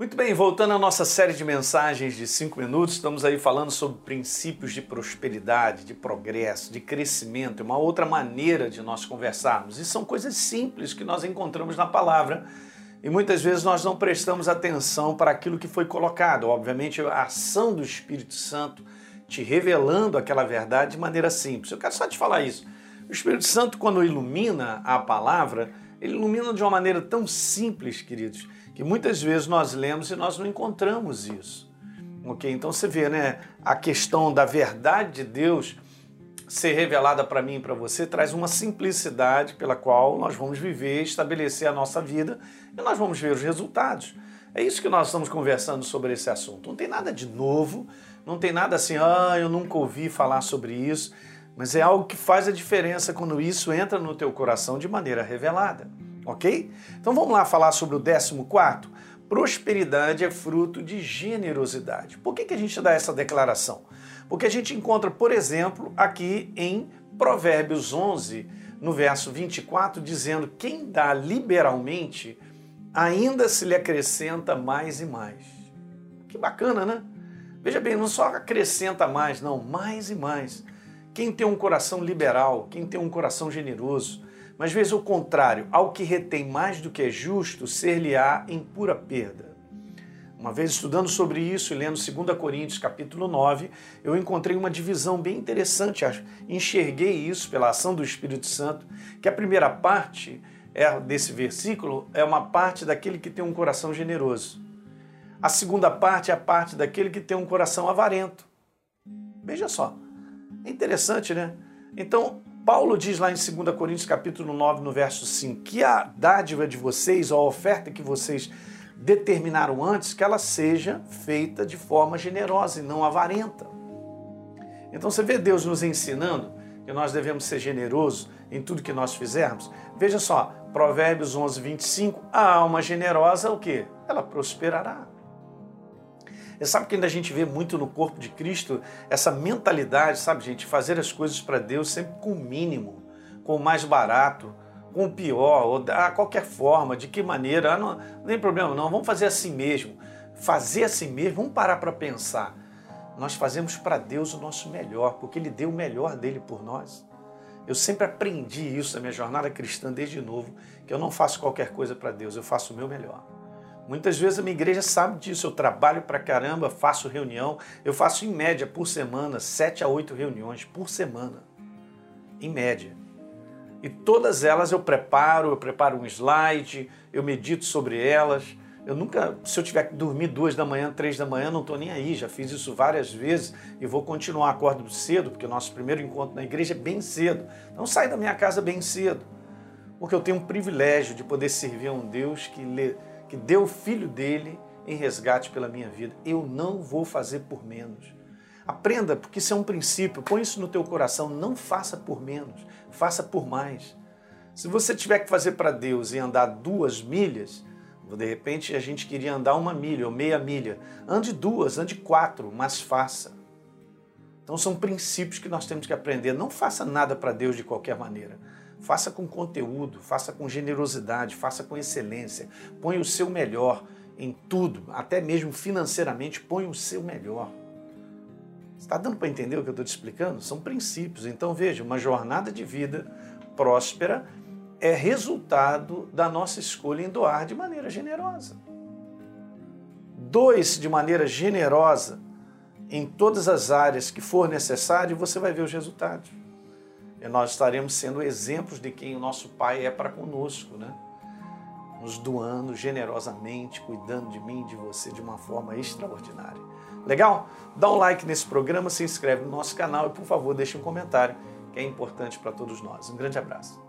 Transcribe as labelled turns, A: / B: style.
A: Muito bem, voltando à nossa série de mensagens de cinco minutos, estamos aí falando sobre princípios de prosperidade, de progresso, de crescimento, uma outra maneira de nós conversarmos. E são coisas simples que nós encontramos na palavra e muitas vezes nós não prestamos atenção para aquilo que foi colocado. Obviamente, a ação do Espírito Santo te revelando aquela verdade de maneira simples. Eu quero só te falar isso. O Espírito Santo, quando ilumina a palavra, ele ilumina de uma maneira tão simples, queridos que muitas vezes nós lemos e nós não encontramos isso. Ok? Então você vê, né? A questão da verdade de Deus ser revelada para mim e para você traz uma simplicidade pela qual nós vamos viver, estabelecer a nossa vida e nós vamos ver os resultados. É isso que nós estamos conversando sobre esse assunto. Não tem nada de novo, não tem nada assim, ah, eu nunca ouvi falar sobre isso, mas é algo que faz a diferença quando isso entra no teu coração de maneira revelada ok? Então vamos lá falar sobre o 14. Prosperidade é fruto de generosidade. Por que, que a gente dá essa declaração? Porque a gente encontra, por exemplo, aqui em Provérbios 11, no verso 24, dizendo: Quem dá liberalmente, ainda se lhe acrescenta mais e mais. Que bacana, né? Veja bem, não só acrescenta mais, não, mais e mais. Quem tem um coração liberal, quem tem um coração generoso, mas vezes o contrário, ao que retém mais do que é justo, ser-lhe-á em pura perda. Uma vez estudando sobre isso e lendo 2 Coríntios capítulo 9, eu encontrei uma divisão bem interessante, enxerguei isso pela ação do Espírito Santo, que a primeira parte é, desse versículo é uma parte daquele que tem um coração generoso. A segunda parte é a parte daquele que tem um coração avarento. Veja só, é interessante, né? Então, Paulo diz lá em 2 Coríntios capítulo 9, no verso 5, que a dádiva de vocês, a oferta que vocês determinaram antes, que ela seja feita de forma generosa e não avarenta. Então você vê Deus nos ensinando que nós devemos ser generosos em tudo que nós fizermos. Veja só, Provérbios 11, 25, a alma generosa, o que? Ela prosperará. E sabe que ainda a gente vê muito no corpo de Cristo essa mentalidade, sabe, gente, fazer as coisas para Deus sempre com o mínimo, com o mais barato, com o pior, ou da qualquer forma, de que maneira, ah, não, não tem problema não, vamos fazer assim mesmo. Fazer assim mesmo, vamos parar para pensar. Nós fazemos para Deus o nosso melhor, porque Ele deu o melhor dele por nós. Eu sempre aprendi isso na minha jornada cristã desde novo, que eu não faço qualquer coisa para Deus, eu faço o meu melhor. Muitas vezes a minha igreja sabe disso. Eu trabalho pra caramba, faço reunião. Eu faço em média por semana, sete a oito reuniões por semana. Em média. E todas elas eu preparo, eu preparo um slide, eu medito sobre elas. Eu nunca, se eu tiver que dormir duas da manhã, três da manhã, não estou nem aí. Já fiz isso várias vezes e vou continuar. Acordo cedo, porque o nosso primeiro encontro na igreja é bem cedo. Então saio da minha casa bem cedo, porque eu tenho um privilégio de poder servir a um Deus que lê que deu o filho dele em resgate pela minha vida. Eu não vou fazer por menos. Aprenda, porque isso é um princípio, põe isso no teu coração, não faça por menos, faça por mais. Se você tiver que fazer para Deus e andar duas milhas, de repente a gente queria andar uma milha ou meia milha, ande duas, ande quatro, mas faça. Então são princípios que nós temos que aprender. Não faça nada para Deus de qualquer maneira. Faça com conteúdo, faça com generosidade, faça com excelência. Põe o seu melhor em tudo, até mesmo financeiramente, põe o seu melhor. Está dando para entender o que eu estou te explicando? São princípios. Então veja, uma jornada de vida próspera é resultado da nossa escolha em doar de maneira generosa. Dois de maneira generosa em todas as áreas que for necessário, você vai ver os resultados nós estaremos sendo exemplos de quem o nosso Pai é para conosco, né? Nos doando generosamente, cuidando de mim e de você de uma forma extraordinária. Legal? Dá um like nesse programa, se inscreve no nosso canal e, por favor, deixe um comentário que é importante para todos nós. Um grande abraço.